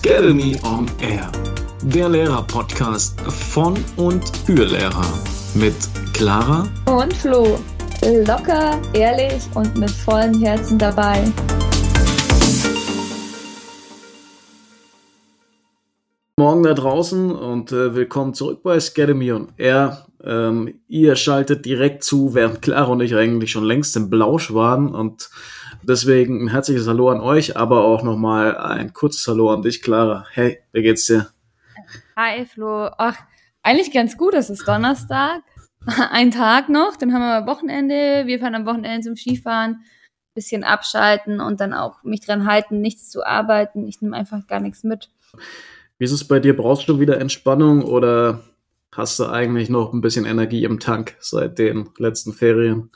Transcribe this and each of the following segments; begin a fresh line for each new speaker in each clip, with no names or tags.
Academy on Air, der Lehrer-Podcast von und für Lehrer mit Clara
und Flo. Locker, ehrlich und mit vollem Herzen dabei.
Morgen da draußen und äh, willkommen zurück bei Academy on Air. Ähm, ihr schaltet direkt zu, während Clara und ich eigentlich schon längst im Blausch waren und Deswegen ein herzliches Hallo an euch, aber auch nochmal ein kurzes Hallo an dich, Clara. Hey, wie geht's dir?
Hi, Flo. Ach, eigentlich ganz gut. Es ist Donnerstag. Ein Tag noch, dann haben wir Wochenende. Wir fahren am Wochenende zum Skifahren. Bisschen abschalten und dann auch mich dran halten, nichts zu arbeiten. Ich nehme einfach gar nichts mit.
Wie ist es bei dir? Brauchst du wieder Entspannung oder hast du eigentlich noch ein bisschen Energie im Tank seit den letzten Ferien?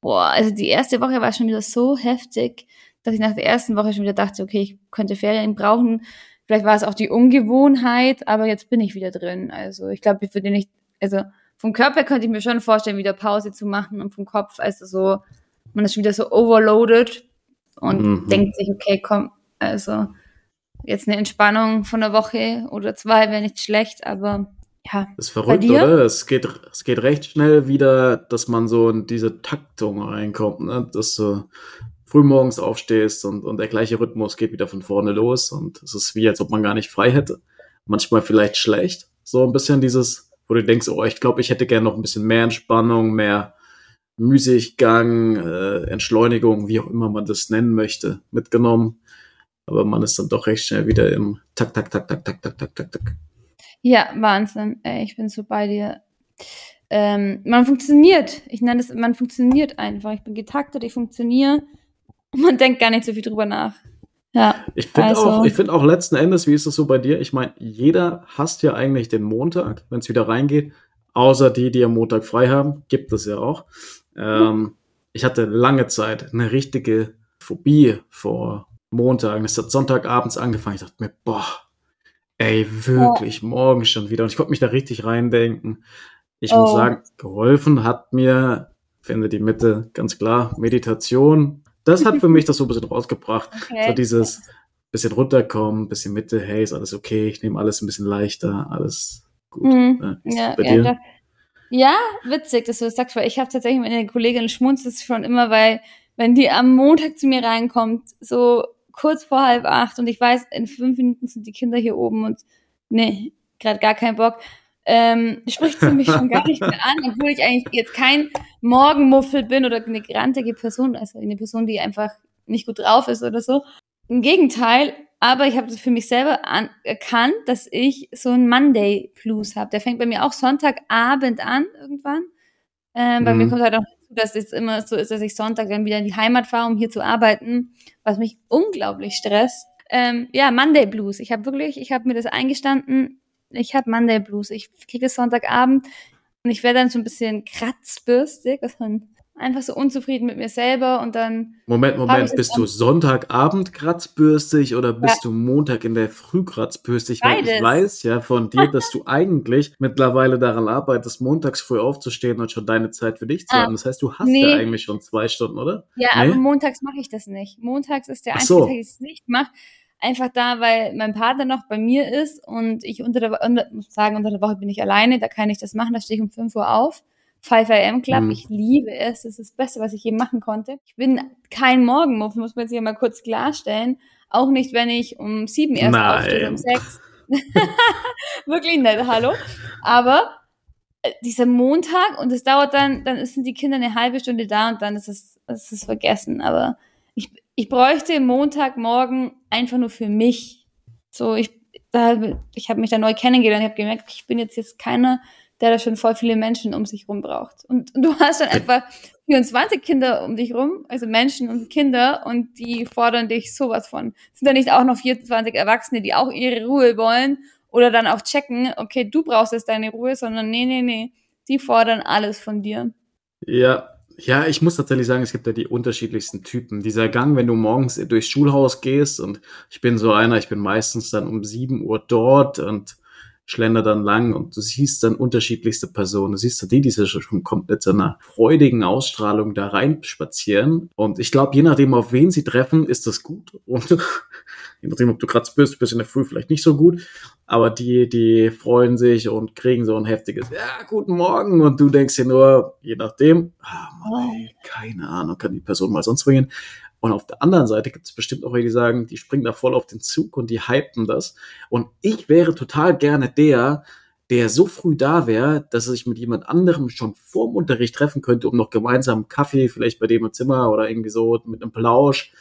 Boah, also die erste Woche war schon wieder so heftig, dass ich nach der ersten Woche schon wieder dachte, okay, ich könnte Ferien brauchen. Vielleicht war es auch die Ungewohnheit, aber jetzt bin ich wieder drin. Also ich glaube, ich würde nicht, also vom Körper könnte ich mir schon vorstellen, wieder Pause zu machen und vom Kopf, also so, man ist schon wieder so overloaded und mhm. denkt sich, okay, komm, also jetzt eine Entspannung von einer Woche oder zwei wäre nicht schlecht, aber ja.
Das ist verrückt, oder? Es geht, es geht recht schnell wieder, dass man so in diese Taktung reinkommt, ne? dass du frühmorgens aufstehst und, und der gleiche Rhythmus geht wieder von vorne los und es ist wie, als ob man gar nicht frei hätte. Manchmal vielleicht schlecht. So ein bisschen dieses, wo du denkst, oh, ich glaube, ich hätte gerne noch ein bisschen mehr Entspannung, mehr Müßiggang, äh, Entschleunigung, wie auch immer man das nennen möchte, mitgenommen. Aber man ist dann doch recht schnell wieder im Tak, Tak, Tak, Tak, Tak, Tak, Tak, Tak, Tak.
Ja, Wahnsinn. Ey, ich bin so bei dir. Ähm, man funktioniert. Ich nenne es, man funktioniert einfach. Ich bin getaktet, ich funktioniere. Man denkt gar nicht so viel drüber nach. Ja.
Ich finde also. auch, ich finde auch letzten Endes, wie ist das so bei dir? Ich meine, jeder hasst ja eigentlich den Montag, wenn es wieder reingeht. Außer die, die am Montag frei haben, gibt es ja auch. Ähm, ich hatte lange Zeit eine richtige Phobie vor Montag. Es hat Sonntagabends angefangen. Ich dachte mir, boah, Ey, wirklich, ja. morgen schon wieder. Und ich konnte mich da richtig reindenken. Ich oh. muss sagen, geholfen hat mir, finde die Mitte ganz klar, Meditation. Das hat für mich das so ein bisschen rausgebracht. Okay. So dieses bisschen runterkommen, bisschen Mitte, hey, ist alles okay, ich nehme alles ein bisschen leichter, alles gut. Mhm.
Ja, bei dir? ja, witzig, dass du das sagst, weil ich habe tatsächlich meine Kollegin schmunzelt schon immer, weil wenn die am Montag zu mir reinkommt, so kurz vor halb acht und ich weiß, in fünf Minuten sind die Kinder hier oben und nee, gerade gar keinen Bock. Ähm, spricht sie mich schon gar nicht mehr an, obwohl ich eigentlich jetzt kein Morgenmuffel bin oder eine grantige Person, also eine Person, die einfach nicht gut drauf ist oder so. Im Gegenteil, aber ich habe das für mich selber an, erkannt, dass ich so einen Monday Blues habe. Der fängt bei mir auch Sonntagabend an irgendwann. Ähm, bei mhm. mir kommt halt auch dass es immer so ist, dass ich Sonntag dann wieder in die Heimat fahre, um hier zu arbeiten, was mich unglaublich stresst. Ähm, ja, Monday Blues. Ich habe wirklich, ich habe mir das eingestanden. Ich habe Monday Blues. Ich kriege es Sonntagabend und ich werde dann so ein bisschen kratzbürstig, was man einfach so unzufrieden mit mir selber und dann.
Moment, Moment, bist du Sonntagabend kratzbürstig oder bist ja. du Montag in der Früh kratzbürstig? Weil ich weiß ja von dir, dass du eigentlich mittlerweile daran arbeitest, montags früh aufzustehen und schon deine Zeit für dich zu ah, haben. Das heißt, du hast nee. ja eigentlich schon zwei Stunden, oder?
Ja, nee? aber montags mache ich das nicht. Montags ist der einzige so. Tag, ich es nicht mache. Einfach da, weil mein Partner noch bei mir ist und ich unter der Woche, muss sagen, unter der Woche bin ich alleine, da kann ich das machen, da stehe ich um 5 Uhr auf 5 AM Club. Mhm. Ich liebe es. Das ist das Beste, was ich je machen konnte. Ich bin kein Morgenmuff, muss man jetzt hier mal kurz klarstellen. Auch nicht, wenn ich um sieben erst aufstehe, um sechs. Wirklich nett, hallo. Aber äh, dieser Montag und es dauert dann, dann sind die Kinder eine halbe Stunde da und dann ist es, ist es vergessen. Aber ich, ich bräuchte Montagmorgen einfach nur für mich. So, ich, da, ich habe mich da neu kennengelernt, ich habe gemerkt, ich bin jetzt jetzt keiner, der da schon voll viele Menschen um sich rum braucht. Und, und du hast dann etwa 24 Kinder um dich rum, also Menschen und Kinder, und die fordern dich sowas von. Sind da nicht auch noch 24 Erwachsene, die auch ihre Ruhe wollen oder dann auch checken, okay, du brauchst jetzt deine Ruhe, sondern nee, nee, nee, die fordern alles von dir.
Ja, ja, ich muss tatsächlich sagen, es gibt ja die unterschiedlichsten Typen. Dieser Gang, wenn du morgens durchs Schulhaus gehst und ich bin so einer, ich bin meistens dann um 7 Uhr dort und schlender dann lang und du siehst dann unterschiedlichste Personen. Du siehst dann die, die schon komplett so einer freudigen Ausstrahlung da rein spazieren. Und ich glaube, je nachdem, auf wen sie treffen, ist das gut. Und je nachdem, ob du gerade bist, bist in der Früh vielleicht nicht so gut. Aber die, die freuen sich und kriegen so ein heftiges, ja, guten Morgen. Und du denkst dir nur, je nachdem, ah, Mann, ey, keine Ahnung, kann die Person mal sonst bringen. Und auf der anderen Seite gibt es bestimmt auch welche, die sagen, die springen da voll auf den Zug und die hypen das. Und ich wäre total gerne der, der so früh da wäre, dass er sich mit jemand anderem schon vorm Unterricht treffen könnte, um noch gemeinsam Kaffee, vielleicht bei dem im Zimmer oder irgendwie so mit einem Plausch.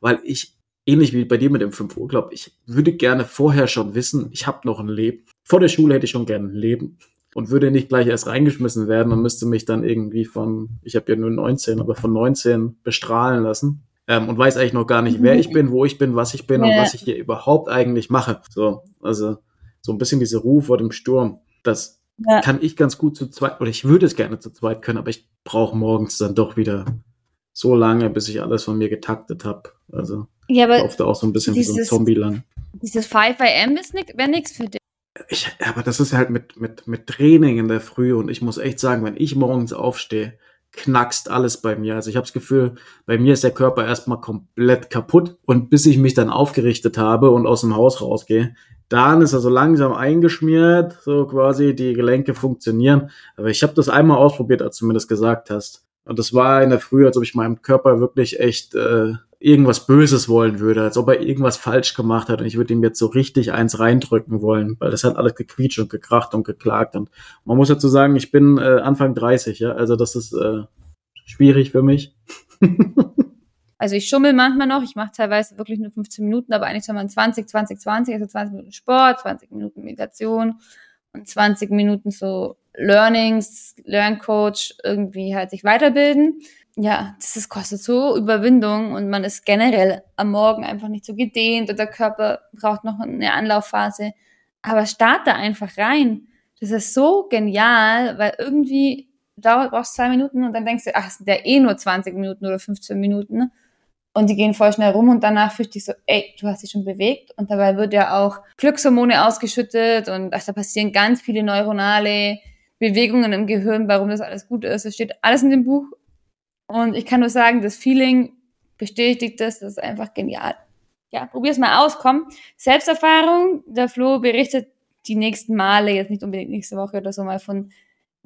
Weil ich, ähnlich wie bei dir mit dem 5 Uhr Club, ich würde gerne vorher schon wissen, ich habe noch ein Leben. Vor der Schule hätte ich schon gerne ein Leben und würde nicht gleich erst reingeschmissen werden und müsste mich dann irgendwie von, ich habe ja nur 19, aber von 19 bestrahlen lassen ähm, und weiß eigentlich noch gar nicht, wer ich bin, wo ich bin, was ich bin ja. und was ich hier überhaupt eigentlich mache. So, also so ein bisschen diese Ruhe vor dem Sturm. Das ja. kann ich ganz gut zu zweit, oder ich würde es gerne zu zweit können, aber ich brauche morgens dann doch wieder so lange, bis ich alles von mir getaktet habe. Also
ja, aber
läuft auch so ein bisschen dieses, wie so ein Zombie lang.
Dieses 5 AM ist wäre nichts für dich.
Ich, aber das ist halt mit, mit, mit Training in der Früh und ich muss echt sagen, wenn ich morgens aufstehe, knackst alles bei mir. Also ich habe das Gefühl, bei mir ist der Körper erstmal komplett kaputt und bis ich mich dann aufgerichtet habe und aus dem Haus rausgehe, dann ist er so langsam eingeschmiert, so quasi die Gelenke funktionieren. Aber ich habe das einmal ausprobiert, als du mir das gesagt hast. Und das war in der Früh, als ob ich meinem Körper wirklich echt äh, irgendwas Böses wollen würde, als ob er irgendwas falsch gemacht hat und ich würde ihm jetzt so richtig eins reindrücken wollen, weil das hat alles gequietscht und gekracht und geklagt und man muss dazu sagen, ich bin äh, Anfang 30, ja, also das ist äh, schwierig für mich.
also ich schummel manchmal noch, ich mache teilweise wirklich nur 15 Minuten, aber eigentlich soll man 20, 20, 20, also 20 Minuten Sport, 20 Minuten Meditation und 20 Minuten so Learnings, Lerncoach, irgendwie halt sich weiterbilden ja, das ist, kostet so Überwindung und man ist generell am Morgen einfach nicht so gedehnt und der Körper braucht noch eine Anlaufphase. Aber starte einfach rein. Das ist so genial, weil irgendwie dauert, brauchst zwei Minuten und dann denkst du, ach, sind ja eh nur 20 Minuten oder 15 Minuten. Und die gehen voll schnell rum und danach fühlst du dich so, ey, du hast dich schon bewegt. Und dabei wird ja auch Glückshormone ausgeschüttet und ach, da passieren ganz viele neuronale Bewegungen im Gehirn, warum das alles gut ist. Es steht alles in dem Buch und ich kann nur sagen, das Feeling bestätigt das, das ist einfach genial. Ja, probier's mal aus, komm. Selbsterfahrung, der Flo berichtet die nächsten Male, jetzt nicht unbedingt nächste Woche oder so mal von,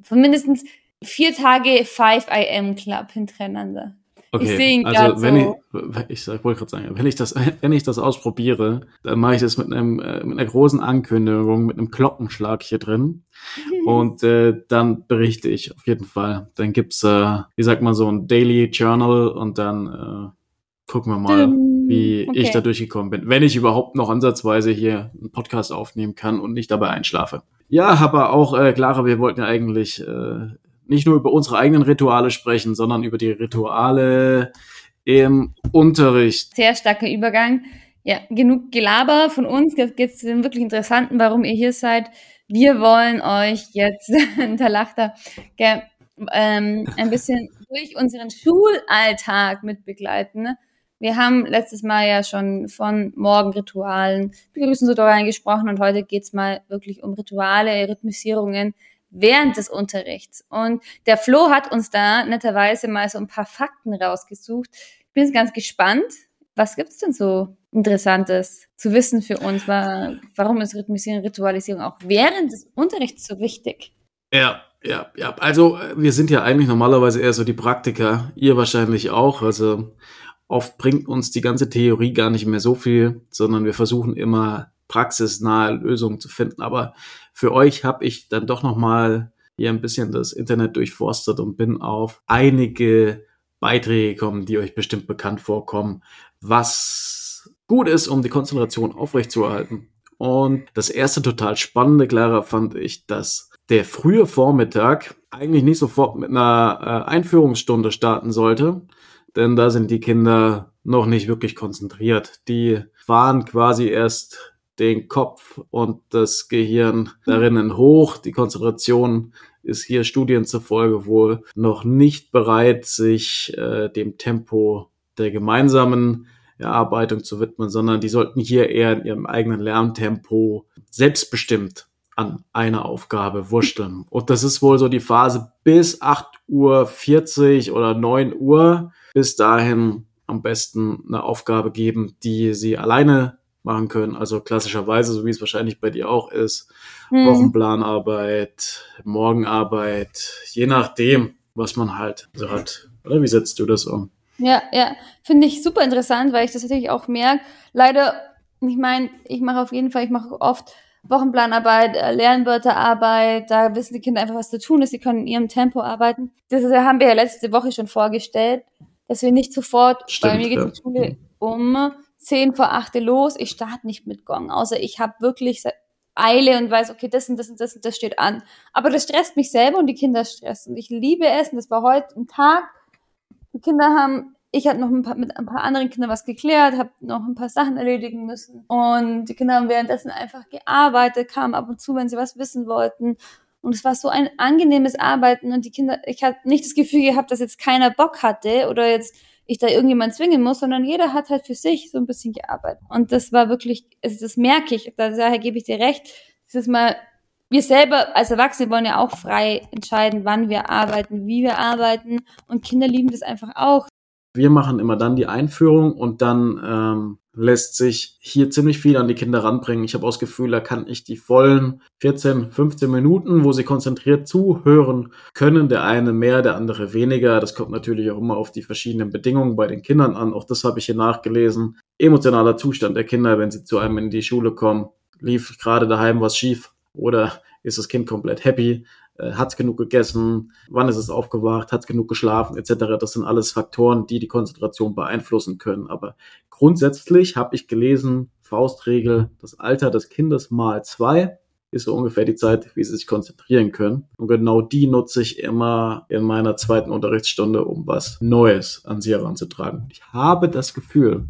von mindestens vier Tage 5 IM Club hintereinander.
Okay, ich also wenn so. ich, ich wollte gerade sagen, wenn ich das, wenn ich das ausprobiere, dann mache ich das mit einem, äh, mit einer großen Ankündigung, mit einem Glockenschlag hier drin. Und äh, dann berichte ich auf jeden Fall. Dann gibt's, äh, wie sagt man so, ein Daily Journal und dann äh, gucken wir mal, wie okay. ich da durchgekommen bin. Wenn ich überhaupt noch ansatzweise hier einen Podcast aufnehmen kann und nicht dabei einschlafe. Ja, aber auch, äh, Clara, wir wollten ja eigentlich äh, nicht nur über unsere eigenen Rituale sprechen, sondern über die Rituale im Unterricht.
Sehr starker Übergang. Ja, genug Gelaber von uns. Jetzt geht es zu den wirklich interessanten, warum ihr hier seid. Wir wollen euch jetzt, da lacht er, ähm, ein bisschen durch unseren Schulalltag mitbegleiten. Wir haben letztes Mal ja schon von Morgenritualen, Begrüßungsritualen gesprochen und heute geht's mal wirklich um Rituale, Rhythmisierungen, während des Unterrichts. Und der Flo hat uns da netterweise mal so ein paar Fakten rausgesucht. Ich bin jetzt ganz gespannt. Was gibt's denn so Interessantes zu wissen für uns? Warum ist Ritualisierung auch während des Unterrichts so wichtig?
Ja, ja, ja. Also wir sind ja eigentlich normalerweise eher so die Praktiker. Ihr wahrscheinlich auch. Also oft bringt uns die ganze Theorie gar nicht mehr so viel, sondern wir versuchen immer praxisnahe Lösungen zu finden. Aber für euch habe ich dann doch noch mal hier ein bisschen das Internet durchforstet und bin auf einige Beiträge gekommen, die euch bestimmt bekannt vorkommen, was gut ist, um die Konzentration aufrechtzuerhalten. Und das erste total spannende, Clara, fand ich, dass der frühe Vormittag eigentlich nicht sofort mit einer äh, Einführungsstunde starten sollte, denn da sind die Kinder noch nicht wirklich konzentriert. Die fahren quasi erst den Kopf und das Gehirn darinnen hoch. Die Konzentration ist hier Studien zufolge wohl noch nicht bereit, sich äh, dem Tempo der gemeinsamen Erarbeitung zu widmen, sondern die sollten hier eher in ihrem eigenen Lerntempo selbstbestimmt an einer Aufgabe wurschteln. Und das ist wohl so die Phase bis 8.40 Uhr oder 9 Uhr. Bis dahin am besten eine Aufgabe geben, die sie alleine machen können. Also klassischerweise, so wie es wahrscheinlich bei dir auch ist, hm. Wochenplanarbeit, Morgenarbeit, je nachdem, was man halt so hat. Oder wie setzt du das um?
Ja, ja, finde ich super interessant, weil ich das natürlich auch merke. Leider, ich meine, ich mache auf jeden Fall, ich mache oft Wochenplanarbeit, äh, Lernwörterarbeit, da wissen die Kinder einfach, was zu tun ist, sie können in ihrem Tempo arbeiten. Das haben wir ja letzte Woche schon vorgestellt, dass wir nicht sofort, Stimmt, bei mir geht ja. die Schule um zehn vor acht los, ich starte nicht mit Gong, außer ich habe wirklich Eile und weiß, okay, das und das und das und das steht an. Aber das stresst mich selber und die Kinder stressen. Ich liebe es und das war heute ein Tag. Die Kinder haben, ich habe noch ein paar, mit ein paar anderen Kindern was geklärt, habe noch ein paar Sachen erledigen müssen und die Kinder haben währenddessen einfach gearbeitet, kamen ab und zu, wenn sie was wissen wollten. Und es war so ein angenehmes Arbeiten und die Kinder, ich habe nicht das Gefühl gehabt, dass jetzt keiner Bock hatte oder jetzt ich da irgendjemand zwingen muss, sondern jeder hat halt für sich so ein bisschen gearbeitet. Und das war wirklich, also das merke ich, daher gebe ich dir recht, dieses Mal, wir selber als Erwachsene wollen ja auch frei entscheiden, wann wir arbeiten, wie wir arbeiten und Kinder lieben das einfach auch.
Wir machen immer dann die Einführung und dann ähm, lässt sich hier ziemlich viel an die Kinder ranbringen. Ich habe auch das Gefühl, da kann ich die vollen 14, 15 Minuten, wo sie konzentriert zuhören können, der eine mehr, der andere weniger. Das kommt natürlich auch immer auf die verschiedenen Bedingungen bei den Kindern an. Auch das habe ich hier nachgelesen. Emotionaler Zustand der Kinder, wenn sie zu einem in die Schule kommen. Lief gerade daheim was schief oder ist das Kind komplett happy? Äh, hat genug gegessen, wann ist es aufgewacht, hat genug geschlafen, etc. Das sind alles Faktoren, die die Konzentration beeinflussen können. Aber grundsätzlich habe ich gelesen, Faustregel, das Alter des Kindes mal zwei ist so ungefähr die Zeit, wie sie sich konzentrieren können. Und genau die nutze ich immer in meiner zweiten Unterrichtsstunde, um was Neues an sie heranzutragen. Ich habe das Gefühl,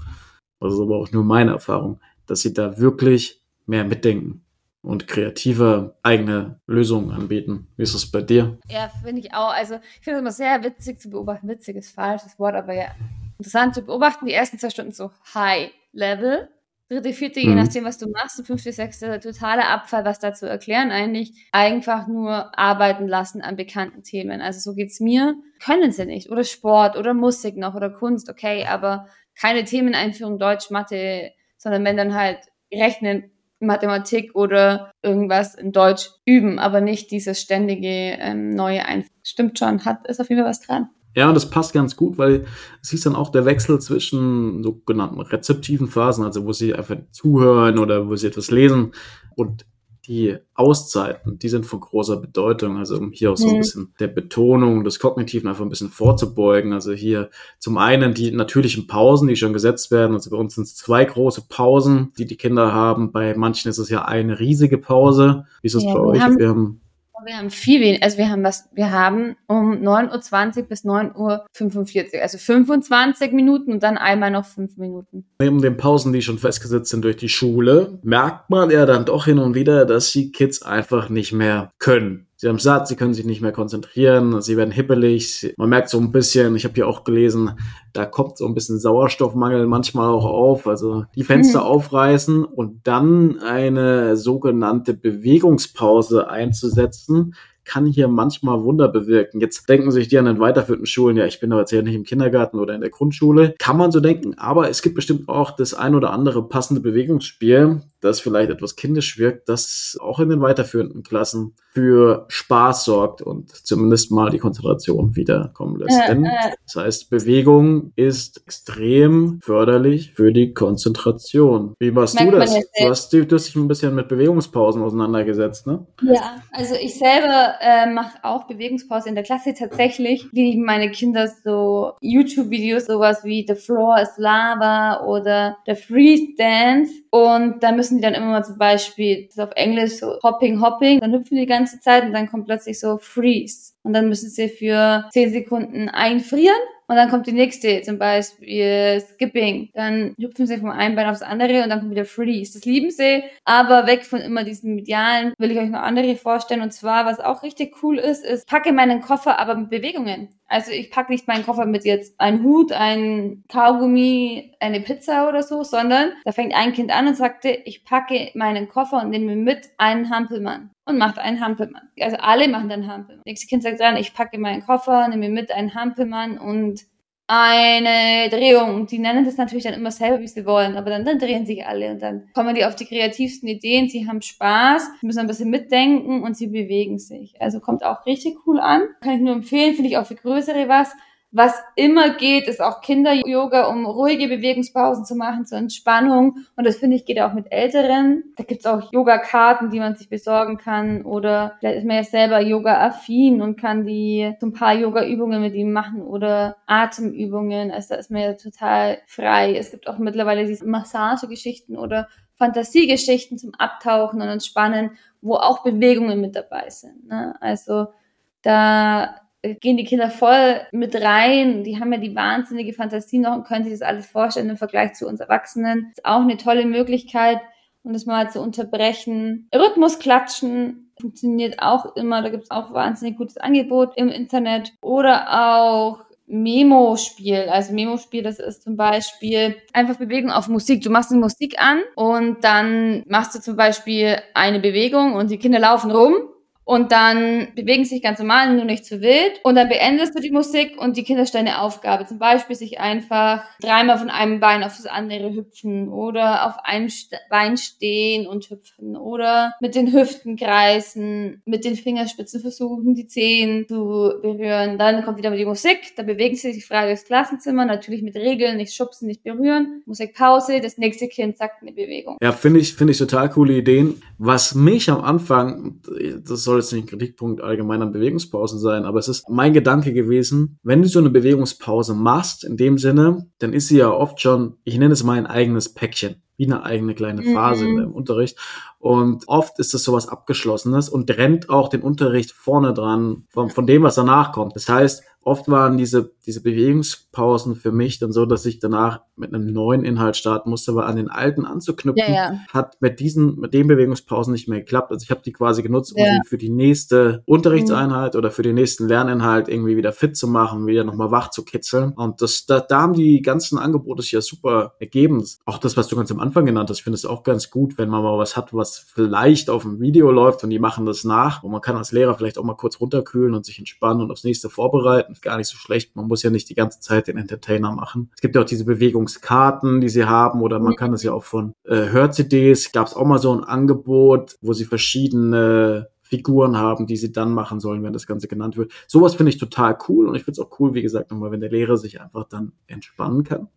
das ist aber auch nur meine Erfahrung, dass sie da wirklich mehr mitdenken und kreative eigene Lösungen anbieten. Wie ist es bei dir?
Ja, finde ich auch. Also ich finde es immer sehr witzig zu beobachten. Witzig ist falsches Wort, aber ja, interessant zu beobachten. Die ersten zwei Stunden so High Level. Dritte, vierte, je mhm. nachdem, was du machst. Und fünfte, sechste, totaler Abfall, was da zu erklären eigentlich. Einfach nur arbeiten lassen an bekannten Themen. Also so geht's mir. Können sie nicht. Oder Sport oder Musik noch oder Kunst, okay, aber keine Themeneinführung Deutsch, Mathe, sondern wenn dann halt Rechnen, Mathematik oder irgendwas in Deutsch üben, aber nicht dieses ständige ähm, neue Einführung. Stimmt schon, hat ist auf jeden Fall was dran.
Ja, das passt ganz gut, weil es hieß dann auch der Wechsel zwischen sogenannten rezeptiven Phasen, also wo sie einfach zuhören oder wo sie etwas lesen und die Auszeiten, die sind von großer Bedeutung. Also um hier auch so ein mhm. bisschen der Betonung des Kognitiven einfach ein bisschen vorzubeugen. Also hier zum einen die natürlichen Pausen, die schon gesetzt werden. Also bei uns sind es zwei große Pausen, die die Kinder haben. Bei manchen ist es ja eine riesige Pause. Wie ist es ja, bei euch?
Haben, wir haben wir haben viel weniger, also wir haben was, wir haben um 9.20 Uhr bis 9.45 Uhr, also 25 Minuten und dann einmal noch 5 Minuten.
Neben den Pausen, die schon festgesetzt sind durch die Schule, merkt man ja dann doch hin und wieder, dass die Kids einfach nicht mehr können sie haben satt, sie können sich nicht mehr konzentrieren, sie werden hippelig. Man merkt so ein bisschen, ich habe hier auch gelesen, da kommt so ein bisschen Sauerstoffmangel manchmal auch auf. Also die Fenster mhm. aufreißen und dann eine sogenannte Bewegungspause einzusetzen, kann hier manchmal Wunder bewirken. Jetzt denken sich die an den weiterführenden Schulen, ja, ich bin doch jetzt ja nicht im Kindergarten oder in der Grundschule. Kann man so denken, aber es gibt bestimmt auch das ein oder andere passende Bewegungsspiel, das vielleicht etwas kindisch wirkt, das auch in den weiterführenden Klassen für Spaß sorgt und zumindest mal die Konzentration wiederkommen lässt. Äh, Denn das heißt, Bewegung ist extrem förderlich für die Konzentration. Wie Merkt du das? Du hast, du hast dich ein bisschen mit Bewegungspausen auseinandergesetzt, ne?
Ja, also ich selber äh, mache auch Bewegungspause in der Klasse. Tatsächlich lieben meine Kinder so YouTube-Videos, sowas wie The Floor is Lava oder The Freeze Dance. Und da müssen die dann immer mal zum Beispiel, das auf Englisch so Hopping, Hopping, dann hüpfen die ganze Zeit und dann kommt plötzlich so Freeze. Und dann müssen sie für 10 Sekunden einfrieren und dann kommt die nächste, zum Beispiel Skipping. Dann hüpfen sie vom einen Bein aufs andere und dann kommt wieder Freeze. Das lieben sie, aber weg von immer diesen Medialen will ich euch noch andere vorstellen. Und zwar, was auch richtig cool ist, ist, packe meinen Koffer aber mit Bewegungen. Also ich packe nicht meinen Koffer mit jetzt ein Hut, ein Kaugummi, eine Pizza oder so, sondern da fängt ein Kind an und sagte, ich packe meinen Koffer und nehme mit einen Hampelmann und macht einen Hampelmann. Also alle machen dann Hampelmann. Nächste Kind sagt dann, ich packe meinen Koffer, nehme mit einen Hampelmann und eine Drehung. Die nennen das natürlich dann immer selber, wie sie wollen, aber dann, dann drehen sich alle und dann kommen die auf die kreativsten Ideen, sie haben Spaß, müssen ein bisschen mitdenken und sie bewegen sich. Also kommt auch richtig cool an. Kann ich nur empfehlen, finde ich auch für größere was. Was immer geht, ist auch Kinder-Yoga, um ruhige Bewegungspausen zu machen, zur Entspannung. Und das finde ich geht auch mit Älteren. Da gibt's auch Yoga-Karten, die man sich besorgen kann. Oder vielleicht ist man ja selber Yoga-affin und kann die so ein paar Yoga-Übungen mit ihm machen oder Atemübungen. Also da ist man ja total frei. Es gibt auch mittlerweile diese Massagegeschichten oder Fantasiegeschichten zum Abtauchen und Entspannen, wo auch Bewegungen mit dabei sind. Ne? Also da gehen die Kinder voll mit rein. Die haben ja die wahnsinnige Fantasie noch und können sich das alles vorstellen im Vergleich zu uns Erwachsenen. Ist auch eine tolle Möglichkeit, um das mal zu unterbrechen. Rhythmus klatschen funktioniert auch immer. Da gibt es auch wahnsinnig gutes Angebot im Internet. Oder auch Memo-Spiel. Also Memo-Spiel, das ist zum Beispiel einfach Bewegung auf Musik. Du machst eine Musik an und dann machst du zum Beispiel eine Bewegung und die Kinder laufen rum und dann bewegen sich ganz normal, nur nicht zu wild. Und dann beendest du die Musik und die Kinder stellen eine Aufgabe. Zum Beispiel sich einfach dreimal von einem Bein auf das andere hüpfen oder auf einem Bein stehen und hüpfen oder mit den Hüften kreisen, mit den Fingerspitzen versuchen, die Zehen zu berühren. Dann kommt wieder die Musik, da bewegen sie sich frei durchs Klassenzimmer, natürlich mit Regeln, nicht schubsen, nicht berühren. Musikpause, das nächste Kind sagt eine Bewegung.
Ja, finde ich, finde ich total coole Ideen. Was mich am Anfang, das soll jetzt nicht ein Kritikpunkt allgemein an Bewegungspausen sein, aber es ist mein Gedanke gewesen, wenn du so eine Bewegungspause machst, in dem Sinne, dann ist sie ja oft schon, ich nenne es mal ein eigenes Päckchen wie eine eigene kleine Phase mhm. im Unterricht. Und oft ist das sowas Abgeschlossenes und trennt auch den Unterricht vorne dran von, von dem, was danach kommt. Das heißt, oft waren diese, diese Bewegungspausen für mich dann so, dass ich danach mit einem neuen Inhalt starten musste, weil an den alten anzuknüpfen, ja, ja. hat mit diesen, mit den Bewegungspausen nicht mehr geklappt. Also ich habe die quasi genutzt, um ja. für die nächste Unterrichtseinheit mhm. oder für den nächsten Lerninhalt irgendwie wieder fit zu machen, wieder nochmal wach zu kitzeln. Und das, da, da haben die ganzen Angebote sich ja super ergeben. Auch das, was du ganz am Anfang genannt hast, finde ich auch ganz gut, wenn man mal was hat, was vielleicht auf dem Video läuft und die machen das nach. Und man kann als Lehrer vielleicht auch mal kurz runterkühlen und sich entspannen und aufs nächste vorbereiten. Ist gar nicht so schlecht. Man muss ja nicht die ganze Zeit den Entertainer machen. Es gibt ja auch diese Bewegungskarten, die sie haben, oder man kann das ja auch von äh, Hör-CDs. Gab es auch mal so ein Angebot, wo sie verschiedene Figuren haben, die sie dann machen sollen, wenn das Ganze genannt wird. Sowas finde ich total cool und ich finde es auch cool, wie gesagt, nochmal, wenn der Lehrer sich einfach dann entspannen kann.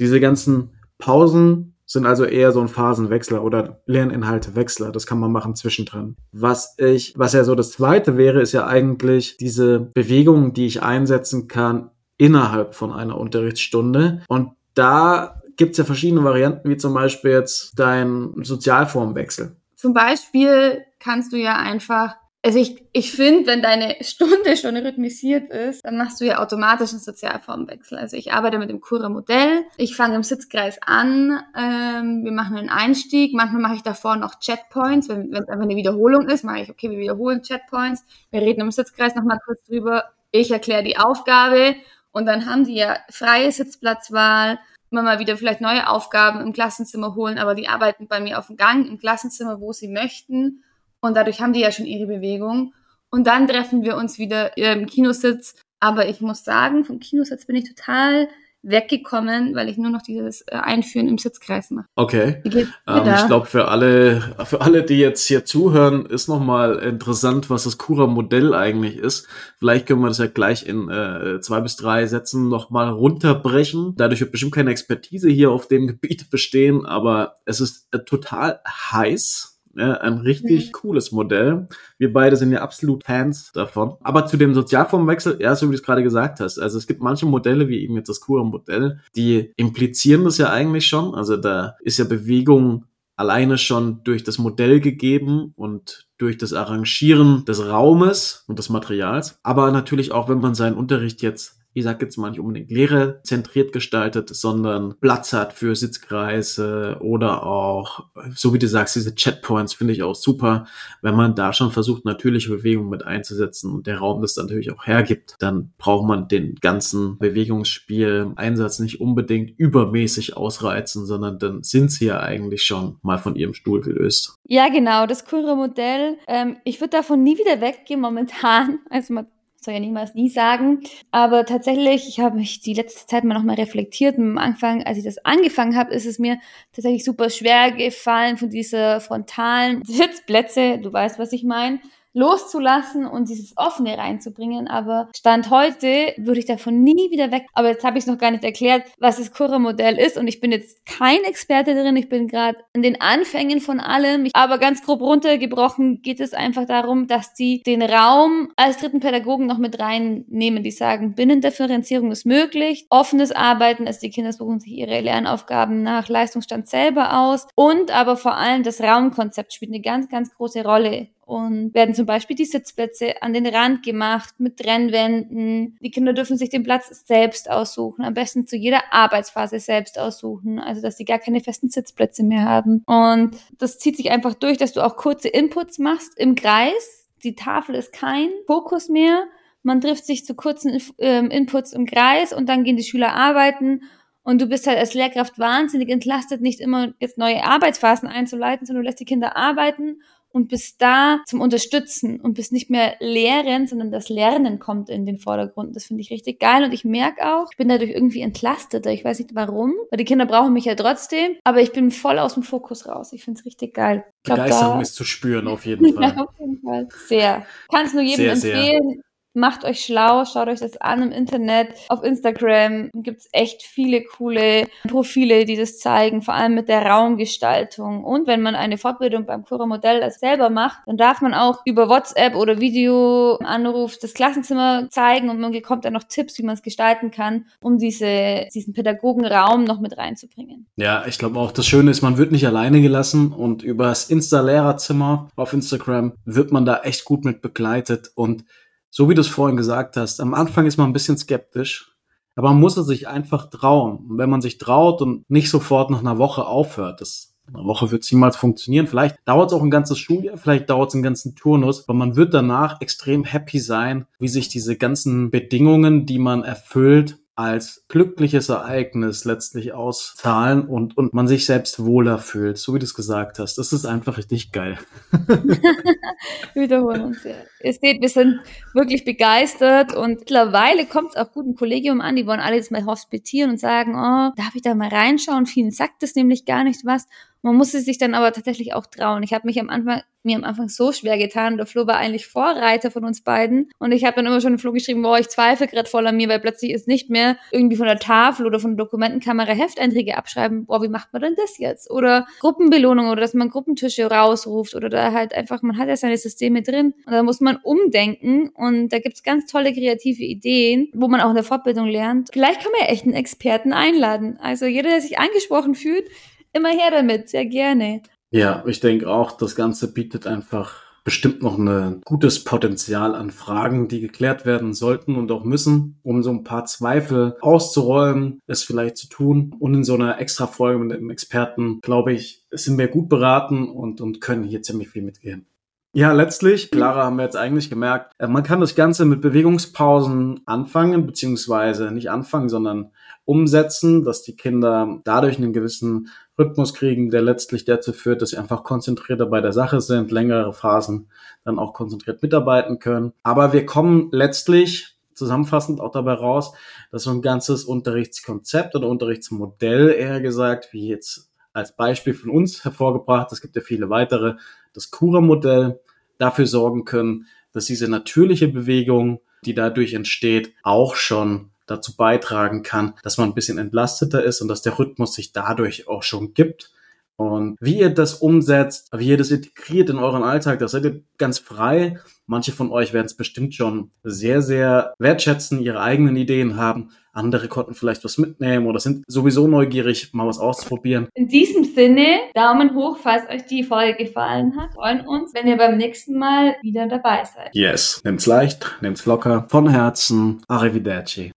Diese ganzen Pausen sind also eher so ein Phasenwechsler oder Lerninhaltewechsler. Das kann man machen zwischendrin. Was ich, was ja so das zweite wäre, ist ja eigentlich diese Bewegung, die ich einsetzen kann innerhalb von einer Unterrichtsstunde. Und da gibt es ja verschiedene Varianten, wie zum Beispiel jetzt dein Sozialformwechsel.
Zum Beispiel kannst du ja einfach also ich, ich finde, wenn deine Stunde schon rhythmisiert ist, dann machst du ja automatisch einen Sozialformwechsel. Also ich arbeite mit dem Kura-Modell. Ich fange im Sitzkreis an. Ähm, wir machen einen Einstieg. Manchmal mache ich davor noch Chatpoints. Wenn es einfach eine Wiederholung ist, mache ich, okay, wir wiederholen Chatpoints. Wir reden im Sitzkreis nochmal kurz drüber. Ich erkläre die Aufgabe. Und dann haben die ja freie Sitzplatzwahl immer mal wieder vielleicht neue Aufgaben im Klassenzimmer holen, aber die arbeiten bei mir auf dem Gang im Klassenzimmer, wo sie möchten. Und dadurch haben die ja schon ihre Bewegung. Und dann treffen wir uns wieder im Kinositz. Aber ich muss sagen, vom Kinositz bin ich total weggekommen, weil ich nur noch dieses äh, Einführen im Sitzkreis mache.
Okay. Ähm, ich glaube, für alle, für alle, die jetzt hier zuhören, ist nochmal interessant, was das Cura-Modell eigentlich ist. Vielleicht können wir das ja gleich in äh, zwei bis drei Sätzen nochmal runterbrechen. Dadurch wird bestimmt keine Expertise hier auf dem Gebiet bestehen, aber es ist äh, total heiß ja, ein richtig mhm. cooles Modell. Wir beide sind ja absolut Fans davon. Aber zu dem Sozialformwechsel, ja, so wie du es gerade gesagt hast. Also es gibt manche Modelle, wie eben jetzt das Kura-Modell, die implizieren das ja eigentlich schon. Also da ist ja Bewegung alleine schon durch das Modell gegeben und durch das Arrangieren des Raumes und des Materials. Aber natürlich auch, wenn man seinen Unterricht jetzt ich sage jetzt mal nicht unbedingt lehrerzentriert gestaltet, sondern Platz hat für Sitzkreise oder auch, so wie du sagst, diese Chatpoints finde ich auch super. Wenn man da schon versucht, natürliche Bewegung mit einzusetzen und der Raum das natürlich auch hergibt, dann braucht man den ganzen Bewegungsspiel Einsatz nicht unbedingt übermäßig ausreizen, sondern dann sind sie ja eigentlich schon mal von ihrem Stuhl gelöst.
Ja, genau, das Kura-Modell. Ähm, ich würde davon nie wieder weggehen momentan. Also man soll ja niemals nie sagen. Aber tatsächlich, ich habe mich die letzte Zeit mal nochmal reflektiert. Am Anfang, als ich das angefangen habe, ist es mir tatsächlich super schwer gefallen von dieser frontalen Sitzplätze. Du weißt, was ich meine loszulassen und dieses Offene reinzubringen. Aber Stand heute würde ich davon nie wieder weg. Aber jetzt habe ich noch gar nicht erklärt, was das Cura-Modell ist. Und ich bin jetzt kein Experte drin. Ich bin gerade in den Anfängen von allem. Aber ganz grob runtergebrochen geht es einfach darum, dass die den Raum als dritten Pädagogen noch mit reinnehmen. Die sagen, Binnendifferenzierung ist möglich, offenes Arbeiten, also die Kinder suchen sich ihre Lernaufgaben nach Leistungsstand selber aus. Und aber vor allem das Raumkonzept spielt eine ganz, ganz große Rolle und werden zum Beispiel die Sitzplätze an den Rand gemacht mit Trennwänden. Die Kinder dürfen sich den Platz selbst aussuchen, am besten zu jeder Arbeitsphase selbst aussuchen, also dass sie gar keine festen Sitzplätze mehr haben. Und das zieht sich einfach durch, dass du auch kurze Inputs machst im Kreis. Die Tafel ist kein Fokus mehr. Man trifft sich zu kurzen ähm, Inputs im Kreis und dann gehen die Schüler arbeiten und du bist halt als Lehrkraft wahnsinnig entlastet, nicht immer jetzt neue Arbeitsphasen einzuleiten, sondern du lässt die Kinder arbeiten und bist da zum Unterstützen und bist nicht mehr lehren, sondern das Lernen kommt in den Vordergrund. Das finde ich richtig geil und ich merke auch, ich bin dadurch irgendwie entlasteter. Ich weiß nicht warum, weil die Kinder brauchen mich ja trotzdem, aber ich bin voll aus dem Fokus raus. Ich finde es richtig geil.
Glaub, Begeisterung da, ist zu spüren, auf jeden Fall.
ja, auf jeden Fall. Sehr. Kann es nur jedem sehr, empfehlen. Sehr. Macht euch schlau, schaut euch das an im Internet. Auf Instagram gibt's echt viele coole Profile, die das zeigen, vor allem mit der Raumgestaltung. Und wenn man eine Fortbildung beim Cura Modell als selber macht, dann darf man auch über WhatsApp oder Videoanruf das Klassenzimmer zeigen und man bekommt dann noch Tipps, wie man es gestalten kann, um diese, diesen Pädagogenraum noch mit reinzubringen.
Ja, ich glaube auch, das Schöne ist, man wird nicht alleine gelassen und über das Insta-Lehrerzimmer auf Instagram wird man da echt gut mit begleitet und so wie du es vorhin gesagt hast, am Anfang ist man ein bisschen skeptisch, aber man muss es sich einfach trauen. Und wenn man sich traut und nicht sofort nach einer Woche aufhört, das eine Woche wird es niemals funktionieren. Vielleicht dauert es auch ein ganzes Schuljahr, vielleicht dauert es einen ganzen Turnus, aber man wird danach extrem happy sein, wie sich diese ganzen Bedingungen, die man erfüllt, als glückliches Ereignis letztlich auszahlen und, und man sich selbst wohler fühlt, so wie du es gesagt hast. Das ist einfach richtig geil.
wiederholen uns ja. Ihr seht, wir sind wirklich begeistert und mittlerweile kommt es auch gut im Kollegium an, die wollen alle jetzt mal hospitieren und sagen, oh, darf ich da mal reinschauen? Vielen sagt das nämlich gar nicht was. Man musste sich dann aber tatsächlich auch trauen. Ich habe mich am Anfang mir am Anfang so schwer getan. Der Flo war eigentlich Vorreiter von uns beiden. Und ich habe dann immer schon im Flo geschrieben, boah, ich zweifle gerade voll an mir, weil plötzlich ist nicht mehr irgendwie von der Tafel oder von der Dokumentenkamera Hefteinträge abschreiben. Boah, wie macht man denn das jetzt? Oder Gruppenbelohnung oder dass man Gruppentische rausruft oder da halt einfach, man hat ja seine Systeme drin. Und da muss man umdenken. Und da gibt's ganz tolle kreative Ideen, wo man auch in der Fortbildung lernt. Vielleicht kann man ja echt einen Experten einladen. Also jeder, der sich angesprochen fühlt, Immer her damit, sehr gerne.
Ja, ich denke auch, das Ganze bietet einfach bestimmt noch ein gutes Potenzial an Fragen, die geklärt werden sollten und auch müssen, um so ein paar Zweifel auszuräumen, es vielleicht zu tun. Und in so einer extra Folge mit einem Experten, glaube ich, sind wir gut beraten und, und können hier ziemlich viel mitgehen. Ja, letztlich, Clara haben wir jetzt eigentlich gemerkt, äh, man kann das Ganze mit Bewegungspausen anfangen, beziehungsweise nicht anfangen, sondern umsetzen, dass die Kinder dadurch einen gewissen Rhythmus kriegen, der letztlich dazu führt, dass sie einfach konzentrierter bei der Sache sind, längere Phasen dann auch konzentriert mitarbeiten können. Aber wir kommen letztlich zusammenfassend auch dabei raus, dass so ein ganzes Unterrichtskonzept oder Unterrichtsmodell eher gesagt, wie jetzt als Beispiel von uns hervorgebracht, es gibt ja viele weitere, das Cura-Modell dafür sorgen können, dass diese natürliche Bewegung, die dadurch entsteht, auch schon dazu beitragen kann, dass man ein bisschen entlasteter ist und dass der Rhythmus sich dadurch auch schon gibt. Und wie ihr das umsetzt, wie ihr das integriert in euren Alltag, das seid ihr ganz frei. Manche von euch werden es bestimmt schon sehr, sehr wertschätzen, ihre eigenen Ideen haben. Andere konnten vielleicht was mitnehmen oder sind sowieso neugierig, mal was auszuprobieren.
In diesem Sinne, Daumen hoch, falls euch die Folge gefallen hat. Freuen uns, wenn ihr beim nächsten Mal wieder dabei seid.
Yes. Nehmt's leicht, nehmt's locker. Von Herzen. Arrivederci.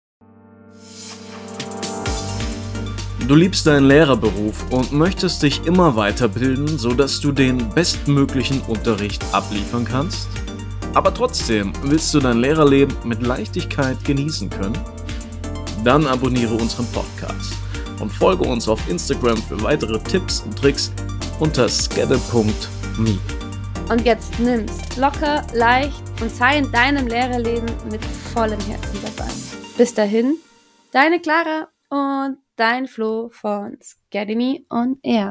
Du liebst deinen Lehrerberuf und möchtest dich immer weiterbilden, sodass du den bestmöglichen Unterricht abliefern kannst? Aber trotzdem willst du dein Lehrerleben mit Leichtigkeit genießen können? Dann abonniere unseren Podcast und folge uns auf Instagram für weitere Tipps und Tricks unter skedde.me.
Und jetzt nimm's locker, leicht und sei in deinem Lehrerleben mit vollem Herzen dabei. Bis dahin, deine Clara und dein Flo von Scademy on Air.